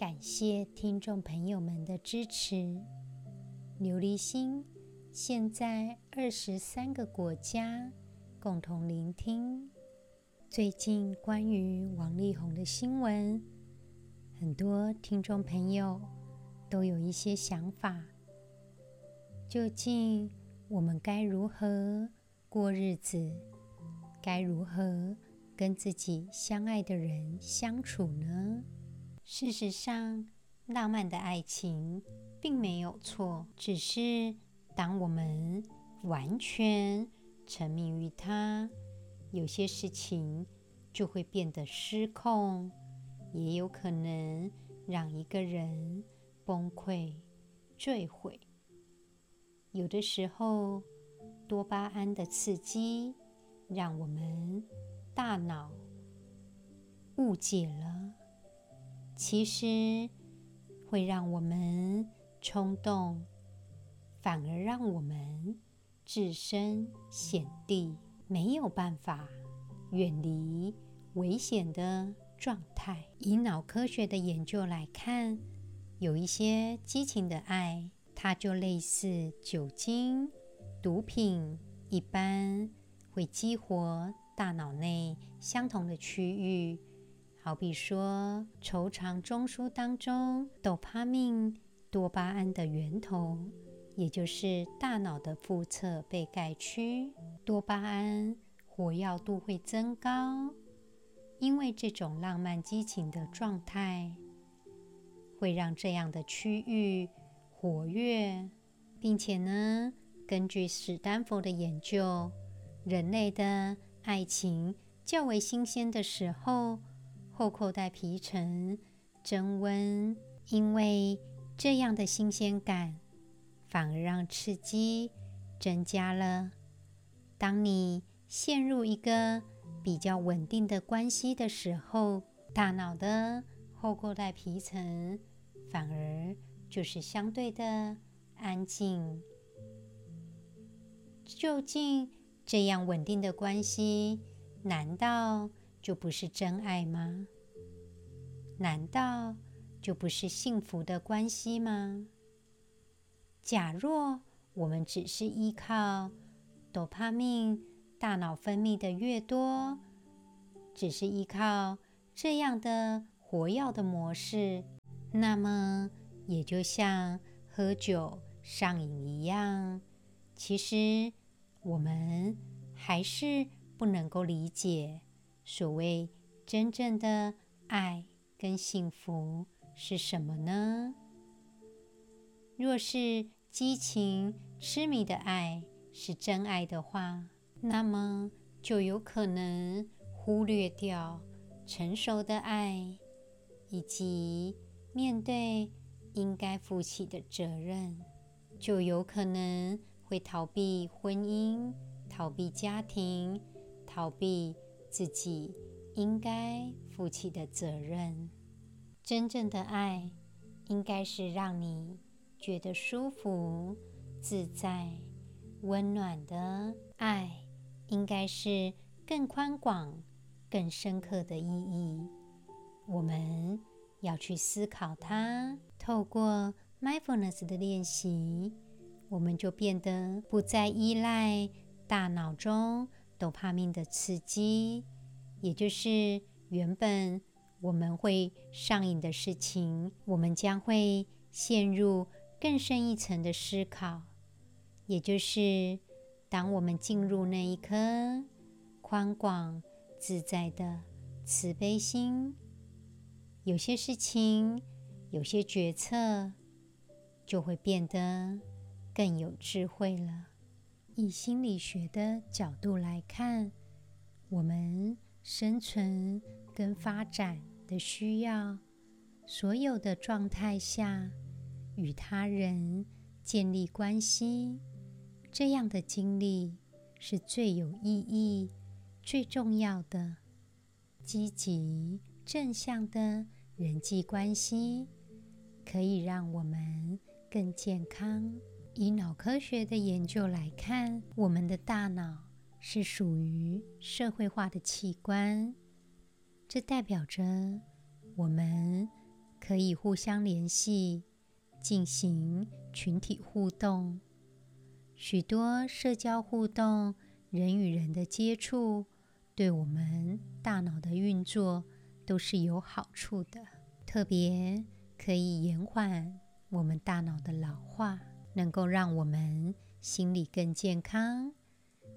感谢听众朋友们的支持。琉璃心现在二十三个国家共同聆听。最近关于王力宏的新闻，很多听众朋友都有一些想法。究竟我们该如何过日子？该如何跟自己相爱的人相处呢？事实上，浪漫的爱情并没有错，只是当我们完全沉迷于它，有些事情就会变得失控，也有可能让一个人崩溃、坠毁。有的时候，多巴胺的刺激让我们大脑误解了。其实会让我们冲动，反而让我们置身险地，没有办法远离危险的状态。以脑科学的研究来看，有一些激情的爱，它就类似酒精、毒品一般，会激活大脑内相同的区域。好比说，愁肠中枢当中，多巴胺、多巴胺的源头，也就是大脑的腹侧被盖区，多巴胺活跃度会增高，因为这种浪漫激情的状态，会让这样的区域活跃，并且呢，根据史丹佛的研究，人类的爱情较为新鲜的时候。后扣带皮层增温，因为这样的新鲜感，反而让刺激增加了。当你陷入一个比较稳定的关系的时候，大脑的后扣带皮层反而就是相对的安静。究竟这样稳定的关系，难道就不是真爱吗？难道就不是幸福的关系吗？假若我们只是依靠多巴胺，大脑分泌的越多，只是依靠这样的活跃的模式，那么也就像喝酒上瘾一样。其实我们还是不能够理解所谓真正的爱。跟幸福是什么呢？若是激情、痴迷的爱是真爱的话，那么就有可能忽略掉成熟的爱，以及面对应该负起的责任，就有可能会逃避婚姻、逃避家庭、逃避自己。应该负起的责任。真正的爱，应该是让你觉得舒服、自在、温暖的爱，应该是更宽广、更深刻的意义。我们要去思考它。透过 mindfulness 的练习，我们就变得不再依赖大脑中多巴胺的刺激。也就是原本我们会上瘾的事情，我们将会陷入更深一层的思考。也就是当我们进入那一颗宽广自在的慈悲心，有些事情、有些决策就会变得更有智慧了。以心理学的角度来看，我们。生存跟发展的需要，所有的状态下，与他人建立关系，这样的经历是最有意义、最重要的。积极正向的人际关系可以让我们更健康。以脑科学的研究来看，我们的大脑是属于社会化的器官，这代表着我们可以互相联系。进行群体互动，许多社交互动、人与人的接触，对我们大脑的运作都是有好处的。特别可以延缓我们大脑的老化，能够让我们心理更健康，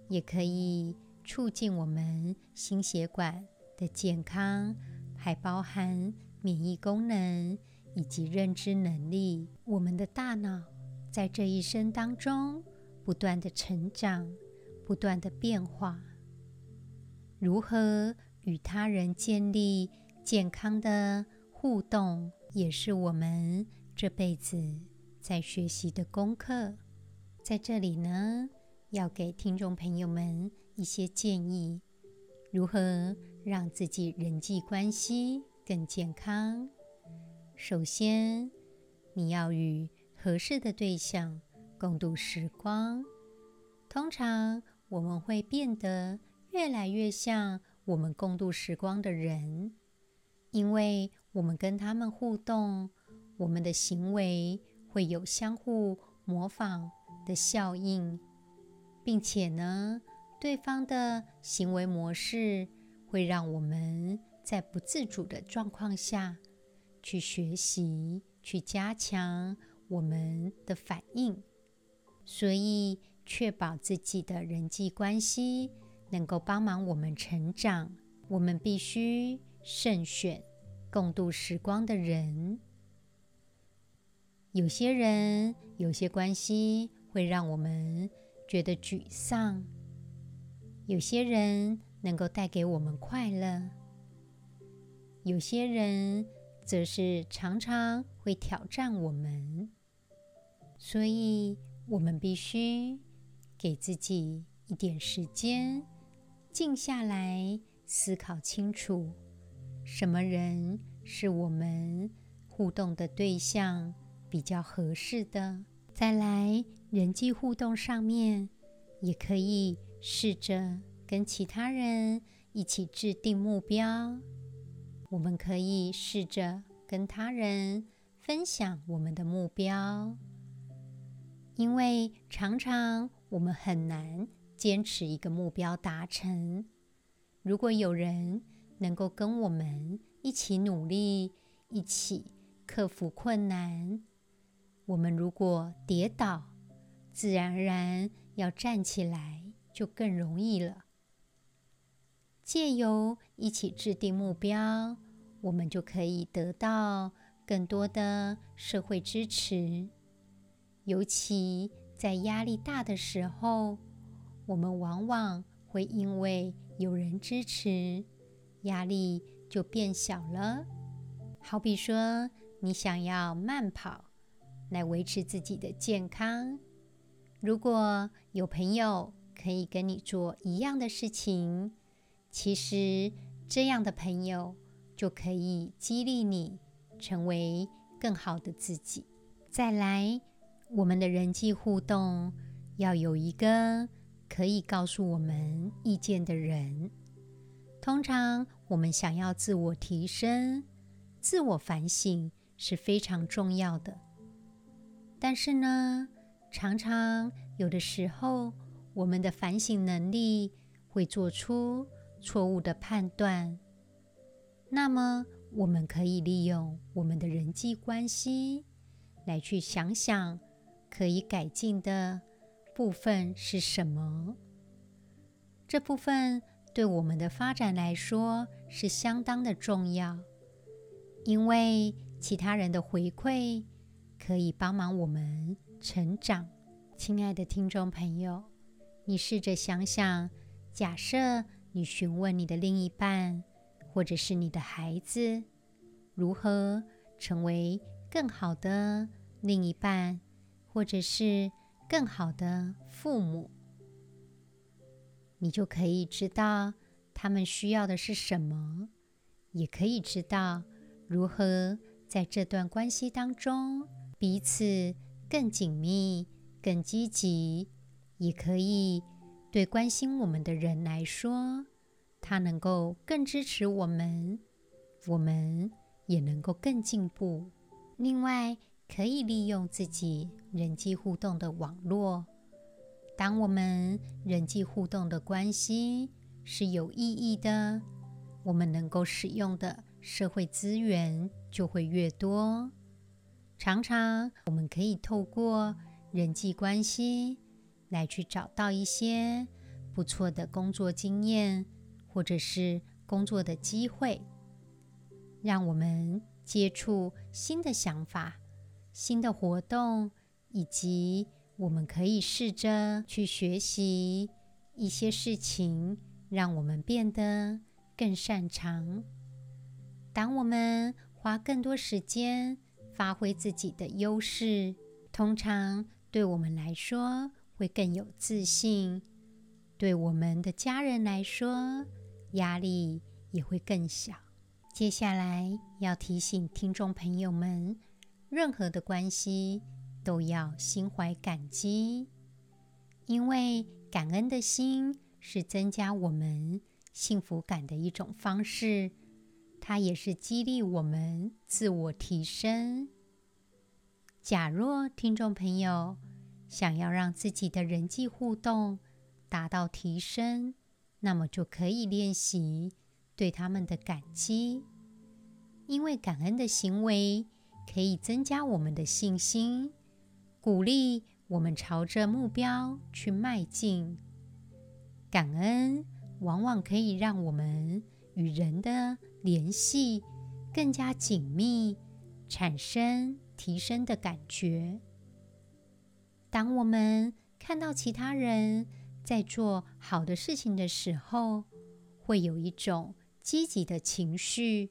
也可以促进我们心血管的健康，还包含免疫功能。以及认知能力，我们的大脑在这一生当中不断的成长，不断的变化。如何与他人建立健康的互动，也是我们这辈子在学习的功课。在这里呢，要给听众朋友们一些建议：如何让自己人际关系更健康。首先，你要与合适的对象共度时光。通常，我们会变得越来越像我们共度时光的人，因为我们跟他们互动，我们的行为会有相互模仿的效应，并且呢，对方的行为模式会让我们在不自主的状况下。去学习，去加强我们的反应，所以确保自己的人际关系能够帮忙我们成长，我们必须慎选共度时光的人。有些人，有些关系会让我们觉得沮丧，有些人能够带给我们快乐，有些人。则是常常会挑战我们，所以我们必须给自己一点时间，静下来思考清楚，什么人是我们互动的对象比较合适的。再来，人际互动上面，也可以试着跟其他人一起制定目标。我们可以试着跟他人分享我们的目标，因为常常我们很难坚持一个目标达成。如果有人能够跟我们一起努力，一起克服困难，我们如果跌倒，自然而然要站起来就更容易了。借由一起制定目标，我们就可以得到更多的社会支持。尤其在压力大的时候，我们往往会因为有人支持，压力就变小了。好比说，你想要慢跑来维持自己的健康，如果有朋友可以跟你做一样的事情。其实，这样的朋友就可以激励你成为更好的自己。再来，我们的人际互动要有一个可以告诉我们意见的人。通常，我们想要自我提升、自我反省是非常重要的。但是呢，常常有的时候，我们的反省能力会做出错误的判断，那么我们可以利用我们的人际关系来去想想可以改进的部分是什么。这部分对我们的发展来说是相当的重要，因为其他人的回馈可以帮忙我们成长。亲爱的听众朋友，你试着想想，假设。你询问你的另一半，或者是你的孩子，如何成为更好的另一半，或者是更好的父母，你就可以知道他们需要的是什么，也可以知道如何在这段关系当中彼此更紧密、更积极，也可以对关心我们的人来说，他能够更支持我们，我们也能够更进步。另外，可以利用自己人际互动的网络。当我们人际互动的关系是有意义的，我们能够使用的社会资源就会越多。常常，我们可以透过人际关系来去找到一些不错的工作经验，或者是工作的机会，让我们接触新的想法。新的活动，以及我们可以试着去学习一些事情，让我们变得更擅长。当我们花更多时间发挥自己的优势，通常对我们来说会更有自信，对我们的家人来说压力也会更小。接下来要提醒听众朋友们。任何的关系都要心怀感激，因为感恩的心是增加我们幸福感的一种方式，它也是激励我们自我提升。假若听众朋友想要让自己的人际互动达到提升，那么就可以练习对他们的感激，因为感恩的行为。可以增加我们的信心，鼓励我们朝着目标去迈进。感恩往往可以让我们与人的联系更加紧密，产生提升的感觉。当我们看到其他人在做好的事情的时候，会有一种积极的情绪，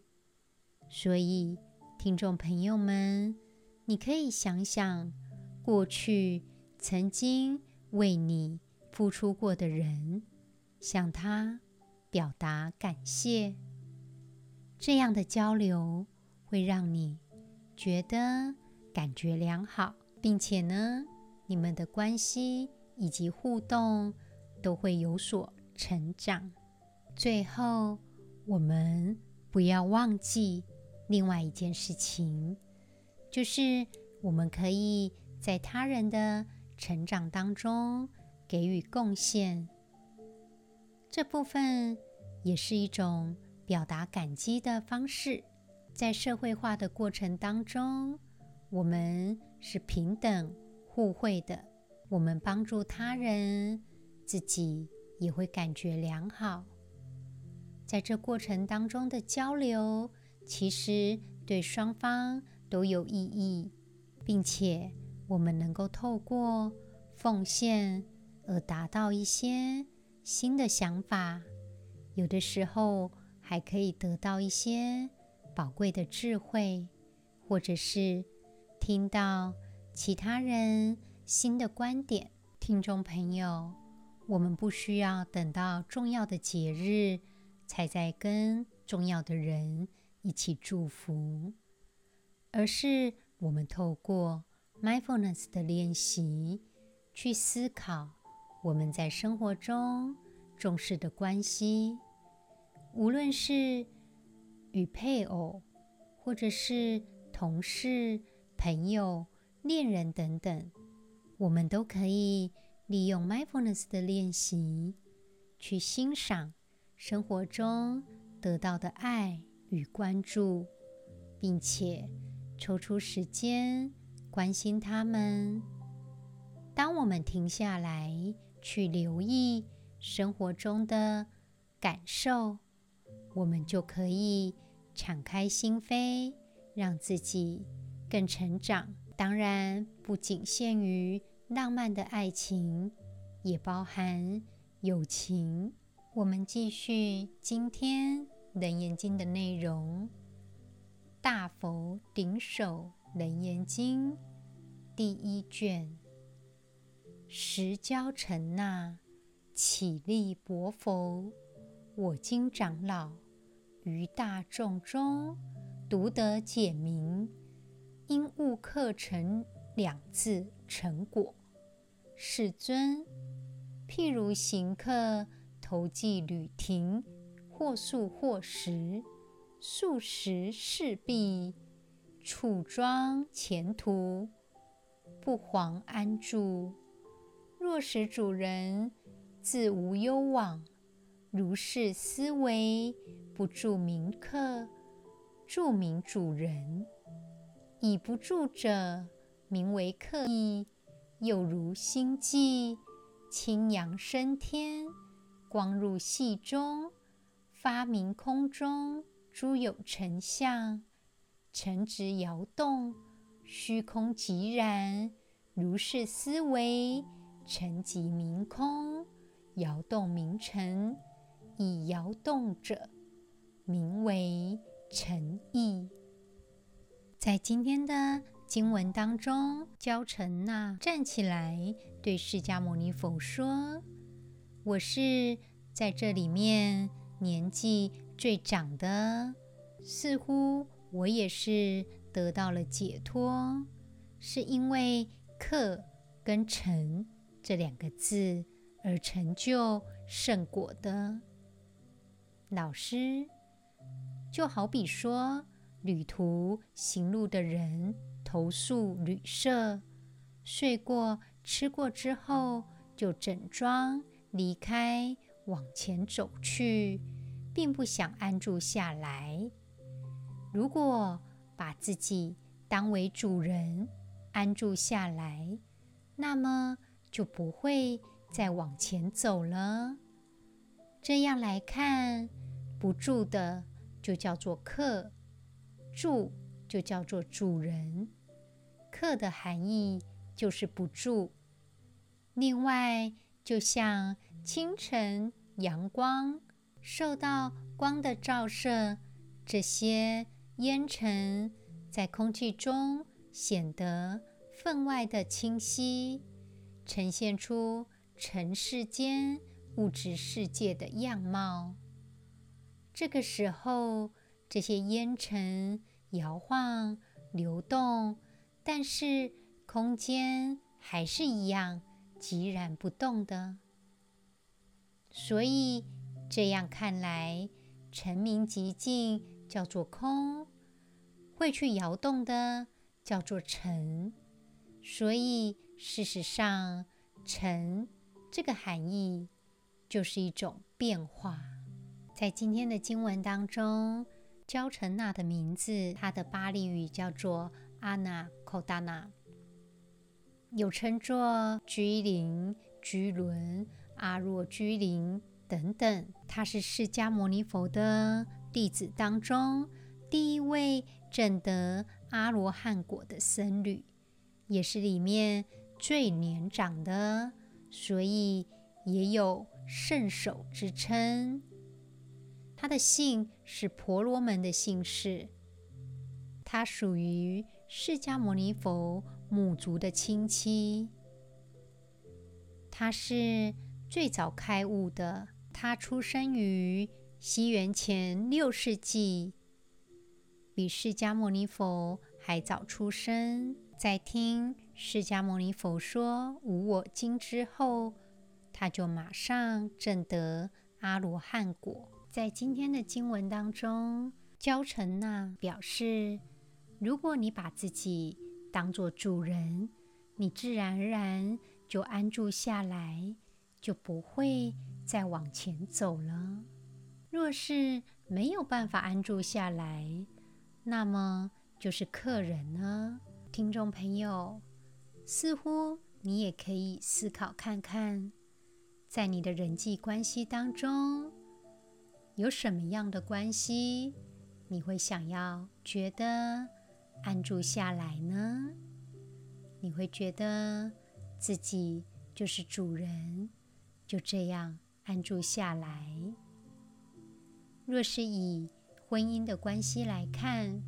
所以。听众朋友们，你可以想想过去曾经为你付出过的人，向他表达感谢。这样的交流会让你觉得感觉良好，并且呢，你们的关系以及互动都会有所成长。最后，我们不要忘记。另外一件事情，就是我们可以在他人的成长当中给予贡献。这部分也是一种表达感激的方式。在社会化的过程当中，我们是平等互惠的。我们帮助他人，自己也会感觉良好。在这过程当中的交流。其实对双方都有意义，并且我们能够透过奉献而达到一些新的想法，有的时候还可以得到一些宝贵的智慧，或者是听到其他人新的观点。听众朋友，我们不需要等到重要的节日才在跟重要的人。一起祝福，而是我们透过 mindfulness 的练习，去思考我们在生活中重视的关系，无论是与配偶，或者是同事、朋友、恋人等等，我们都可以利用 mindfulness 的练习，去欣赏生活中得到的爱。与关注，并且抽出时间关心他们。当我们停下来去留意生活中的感受，我们就可以敞开心扉，让自己更成长。当然，不仅限于浪漫的爱情，也包含友情。我们继续今天。《楞严经》的内容，《大佛顶首楞严经》第一卷。时交澄纳，起立薄佛，我今长老于大众中，独得解明，因悟客成两字成果。世尊，譬如行客投寄旅亭，或宿或食，数十事毕，处庄前途，不遑安住。若使主人自无忧往，如是思维，不住名客，住名主人。以不住者，名为客意。又如星际，清扬升天，光入隙中，发明空中诸有成相，尘直摇动，虚空寂然。如是思维，尘即明空，摇动明尘，以摇动者，名为诚意。在今天的经文当中，交澄纳站起来对释迦牟尼佛说：“我是在这里面年纪最长的，似乎我也是得到了解脱，是因为‘克’跟‘成’这两个字而成就圣果的。老师，就好比说旅途行路的人。”投宿旅舍，睡过、吃过之后，就整装离开，往前走去，并不想安住下来。如果把自己当为主人，安住下来，那么就不会再往前走了。这样来看，不住的就叫做客，住就叫做主人。客的含义就是不住。另外，就像清晨阳光受到光的照射，这些烟尘在空气中显得分外的清晰，呈现出尘世间物质世界的样貌。这个时候，这些烟尘摇晃流动。但是空间还是一样寂然不动的，所以这样看来，尘名寂静叫做空，会去摇动的叫做尘。所以事实上，尘这个含义就是一种变化。在今天的经文当中，交澄纳的名字，它的巴利语叫做。阿那寇达那，又称作居林、居伦、阿若居林等等。他是释迦牟尼佛的弟子当中第一位证得阿罗汉果的僧侣，也是里面最年长的，所以也有圣手之称。他的姓是婆罗门的姓氏，他属于。释迦牟尼佛母族的亲戚，他是最早开悟的。他出生于西元前六世纪，比释迦牟尼佛还早出生。在听释迦牟尼佛说无我经之后，他就马上证得阿罗汉果。在今天的经文当中，交澄纳表示。如果你把自己当作主人，你自然而然就安住下来，就不会再往前走了。若是没有办法安住下来，那么就是客人呢。听众朋友，似乎你也可以思考看看，在你的人际关系当中，有什么样的关系，你会想要觉得安住下来呢？你会觉得自己就是主人，就这样安住下来。若是以婚姻的关系来看，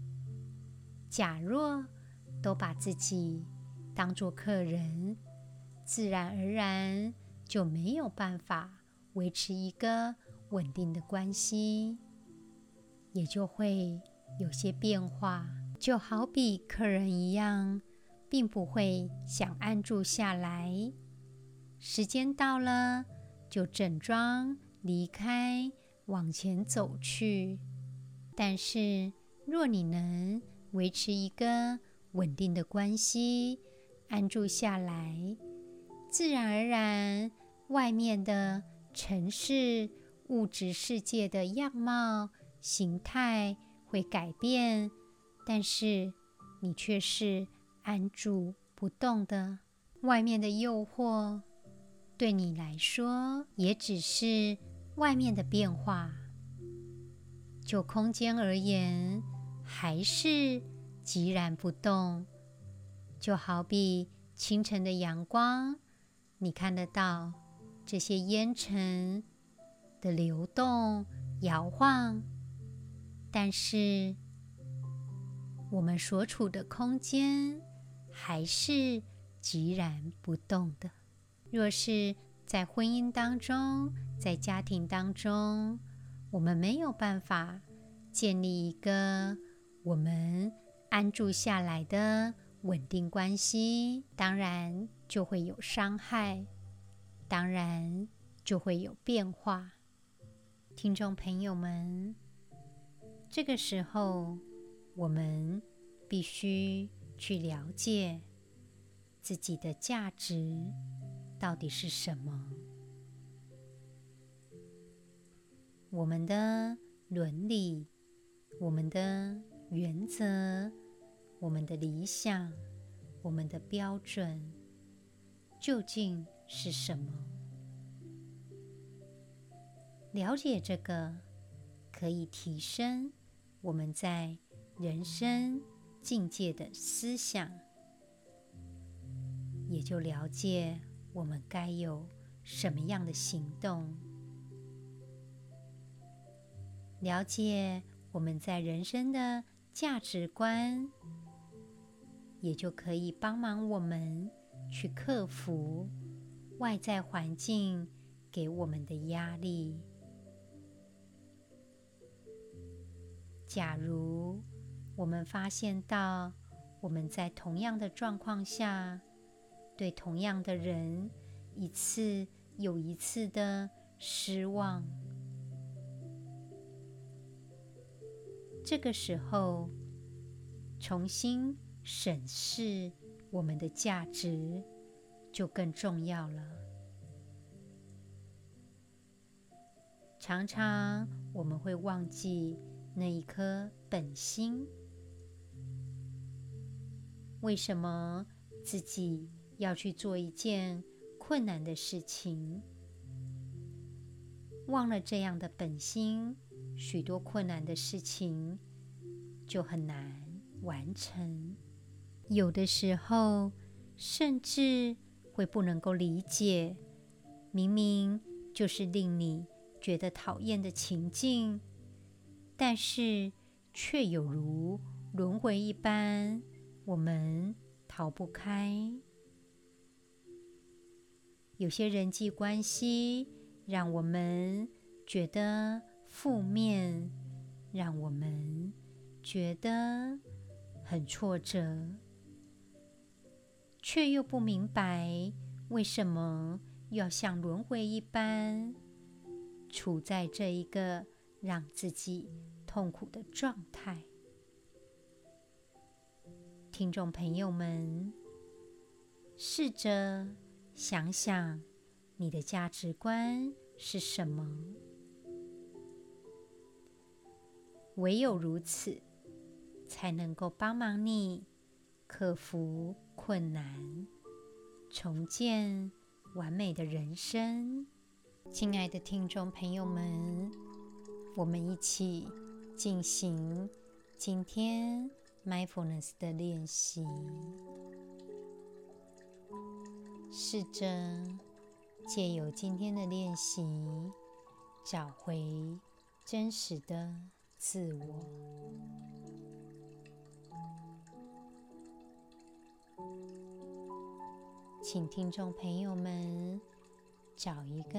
假若都把自己当做客人，自然而然就没有办法维持一个稳定的关系，也就会有些变化。就好比客人一样，并不会想安住下来，时间到了就整装离开，往前走去。但是，若你能维持一个稳定的关系，安住下来，自然而然，外面的城市物质世界的样貌、形态会改变。但是你却是安住不动的，外面的诱惑对你来说也只是外面的变化。就空间而言，还是寂然不动。就好比清晨的阳光，你看得到这些烟尘的流动、摇晃，但是。我们所处的空间还是寂然不动的。若是在婚姻当中，在家庭当中，我们没有办法建立一个我们安住下来的稳定关系，当然就会有伤害，当然就会有变化。听众朋友们，这个时候。我们必须去了解自己的价值到底是什么，我们的伦理、我们的原则、我们的理想、我们的标准究竟是什么？了解这个，可以提升我们在人生境界的思想，也就了解我们该有什么样的行动，了解我们在人生的价值观，也就可以帮忙我们去克服外在环境给我们的压力。假如我们发现到，我们在同样的状况下，对同样的人一次又一次的失望。这个时候，重新审视我们的价值就更重要了。常常我们会忘记那一颗本心。为什么自己要去做一件困难的事情？忘了这样的本心，许多困难的事情就很难完成。有的时候，甚至会不能够理解，明明就是令你觉得讨厌的情境，但是却有如轮回一般。我们逃不开，有些人际关系让我们觉得负面，让我们觉得很挫折，却又不明白为什么要像轮回一般处在这一个让自己痛苦的状态。听众朋友们，试着想想你的价值观是什么？唯有如此，才能够帮忙你克服困难，重建完美的人生。亲爱的听众朋友们，我们一起进行今天。Mindfulness 的练习，试着借由今天的练习，找回真实的自我。请听众朋友们找一个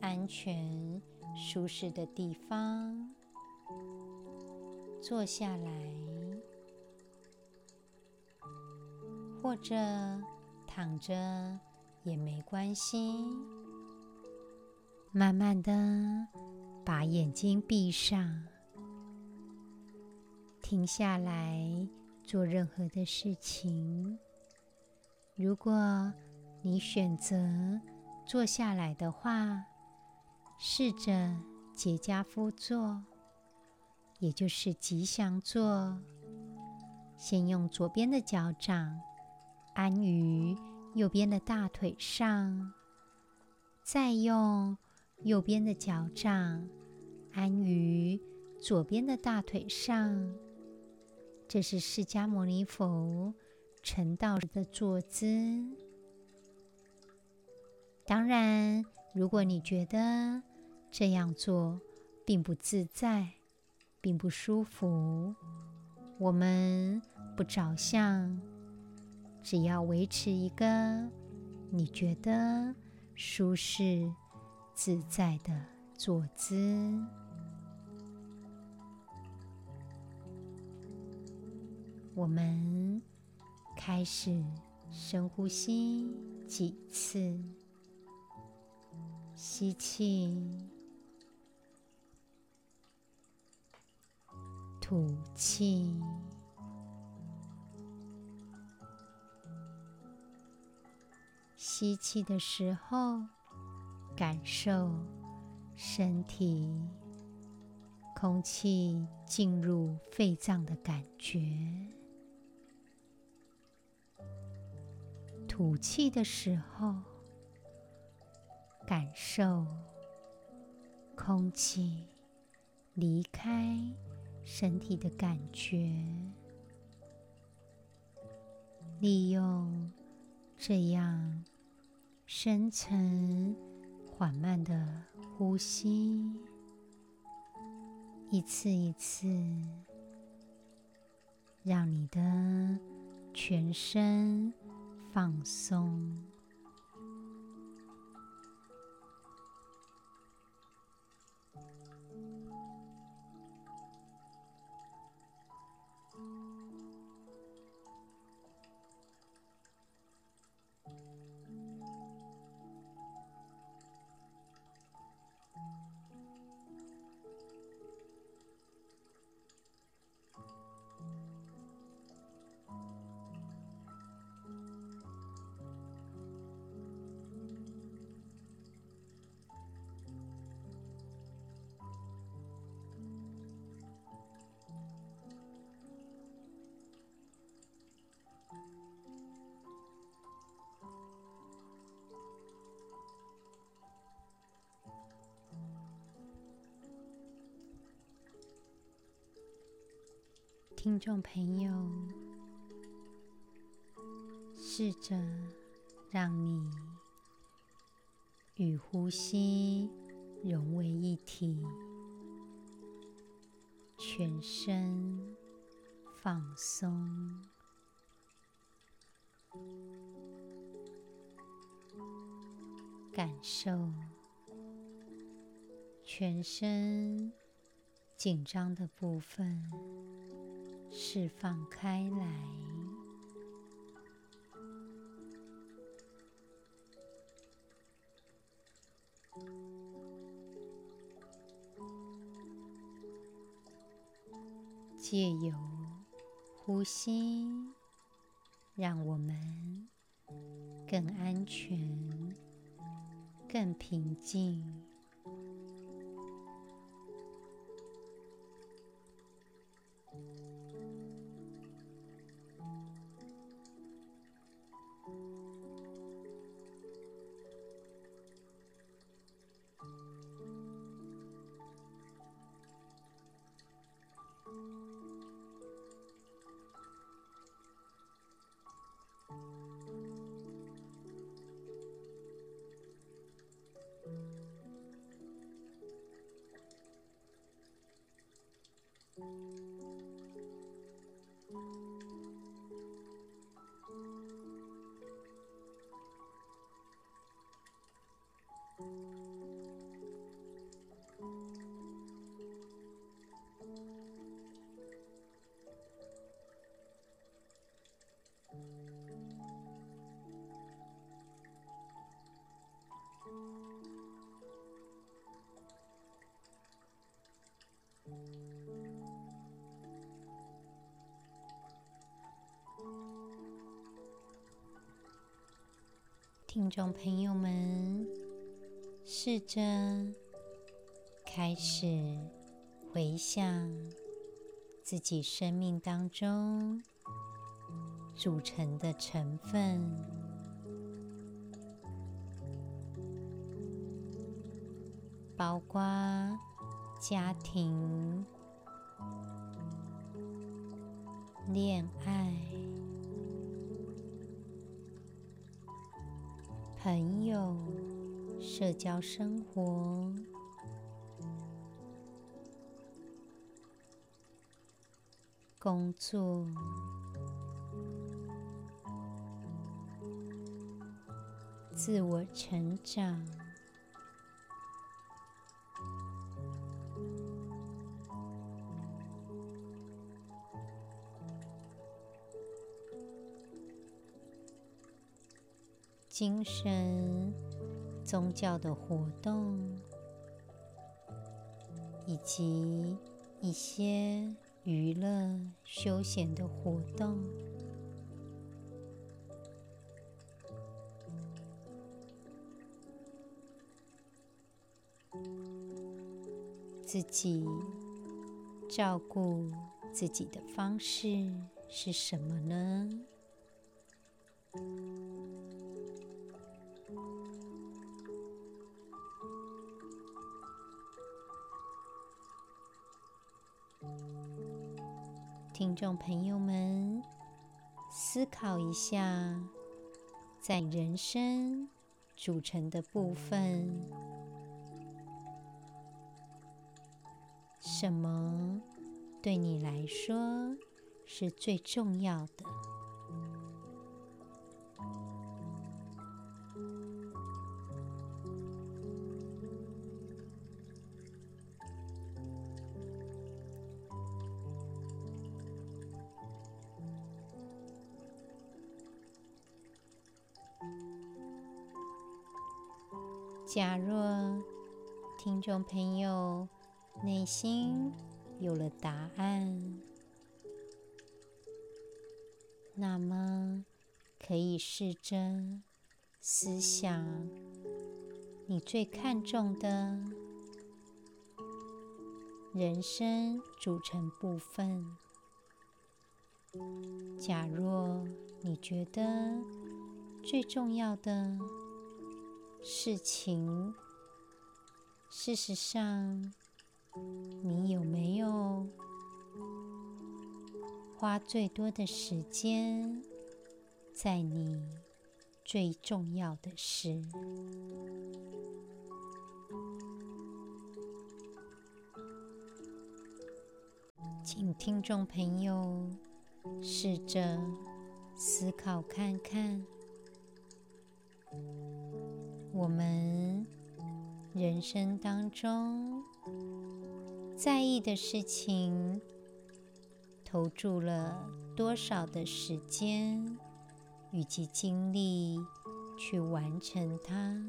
安全、舒适的地方坐下来，或者躺着也没关系。慢慢的把眼睛闭上，停下来做任何的事情。如果你选择坐下来的话，试着结跏趺坐，也就是吉祥坐。先用左边的脚掌安于右边的大腿上，再用右边的脚掌安于左边的大腿上，这是释迦牟尼佛成道时的坐姿。当然，如果你觉得这样做并不自在、并不舒服，我们不着相，只要维持一个你觉得舒适。自在的坐姿，我们开始深呼吸几次，吸气，吐气，吸气的时候。感受身体空气进入肺脏的感觉，吐气的时候，感受空气离开身体的感觉。利用这样深层。缓慢的呼吸，一次一次，让你的全身放松。听众朋友，试着让你与呼吸融为一体，全身放松，感受全身紧张的部分。释放开来，借由呼吸，让我们更安全、更平静。听众朋友们，试着开始回想自己生命当中组成的成分，包括家庭、恋爱。朋友、社交生活、工作、自我成长。精神、宗教的活动，以及一些娱乐、休闲的活动，自己照顾自己的方式是什么呢？听众朋友们，思考一下，在人生组成的部分，什么对你来说是最重要的？假若听众朋友内心有了答案，那么可以试着思想你最看重的人生组成部分。假若你觉得最重要的，事情，事实上，你有没有花最多的时间在你最重要的事？请听众朋友试着思考看看。我们人生当中在意的事情，投注了多少的时间以及精力去完成它？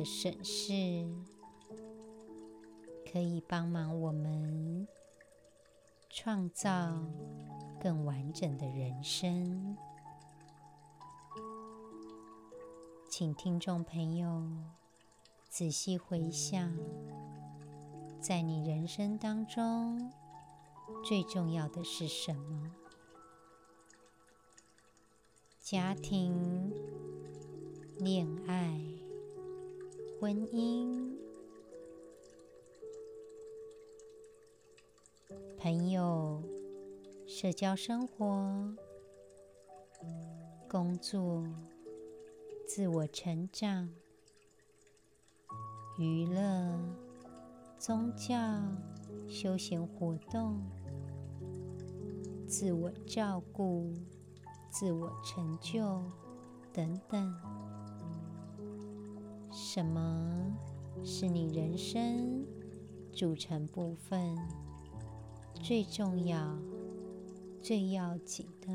的审视，可以帮忙我们创造更完整的人生。请听众朋友仔细回想，在你人生当中最重要的是什么？家庭。恋爱、婚姻、朋友、社交生活、工作、自我成长、娱乐、宗教、休闲活动、自我照顾、自我成就等等。什么是你人生组成部分，最重要、最要紧的。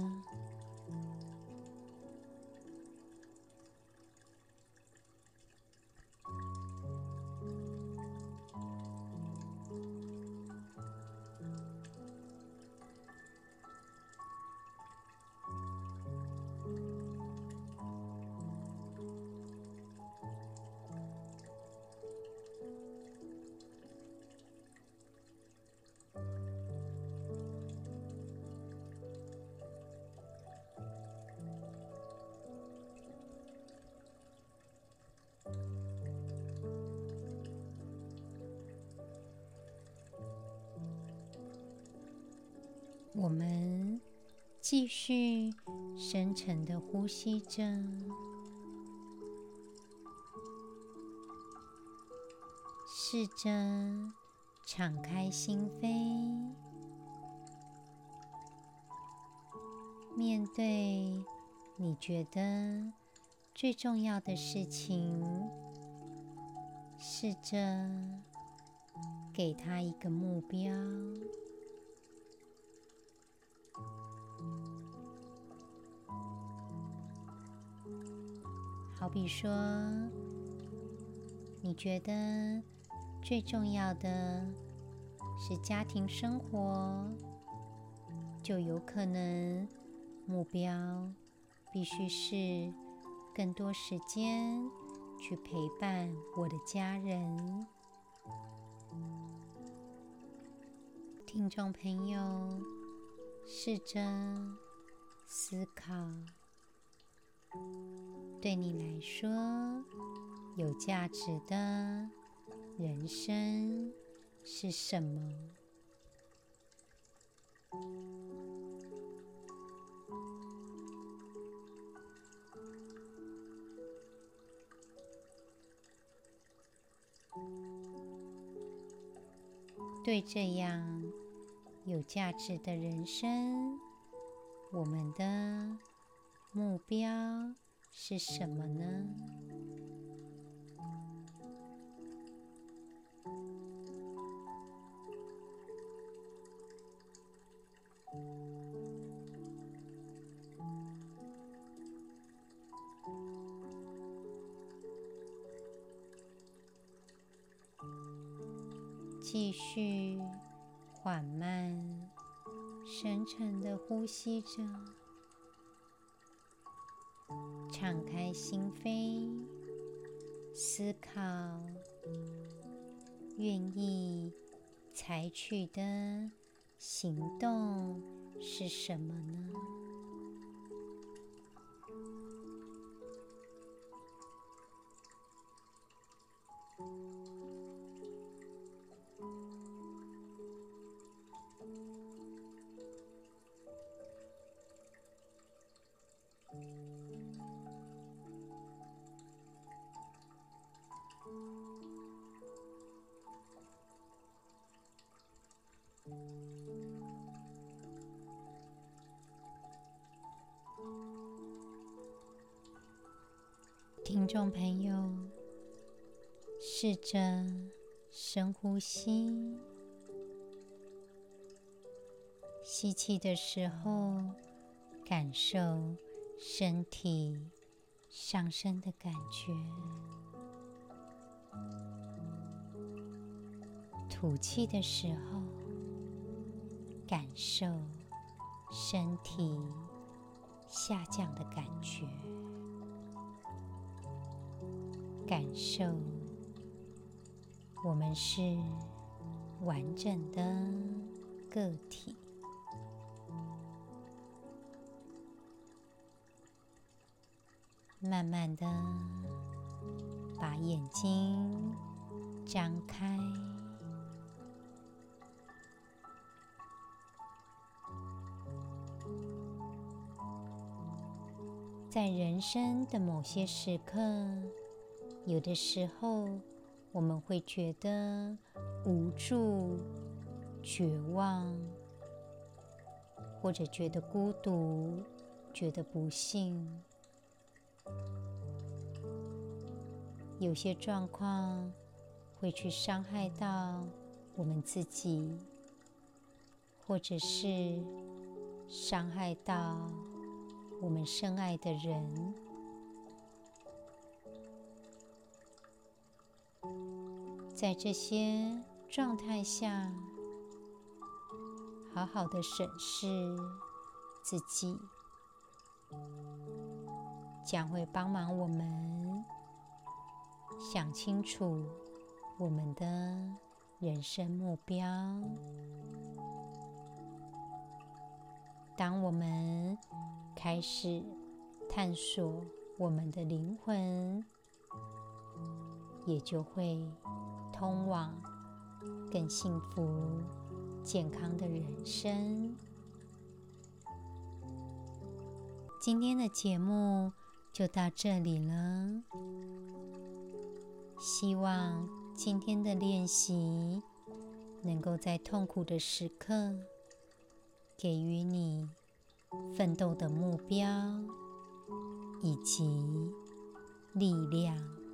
呼吸着，试着敞开心扉，面对你觉得最重要的事情，试着给他一个目标。好比说，你觉得最重要的是家庭生活，就有可能目标必须是更多时间去陪伴我的家人。听众朋友，试着思考。对你来说，有价值的人生是什么？对这样有价值的人生，我们的目标是什么呢？继续缓慢、深沉的呼吸着。敞开心扉，思考，愿意采取的行动是什么呢？听众朋友，试着深呼吸，吸气的时候，感受身体上升的感觉；吐气的时候，感受身体下降的感觉。感受，我们是完整的个体。慢慢的把眼睛张开，在人生的某些时刻。有的时候，我们会觉得无助、绝望，或者觉得孤独、觉得不幸。有些状况会去伤害到我们自己，或者是伤害到我们深爱的人，在这些状态下，好好的审视自己，将会帮忙我们想清楚我们的人生目标。当我们开始探索我们的灵魂，也就会通往更幸福、健康的人生。今天的节目就到这里了。希望今天的练习能够在痛苦的时刻给予你奋斗的目标以及力量。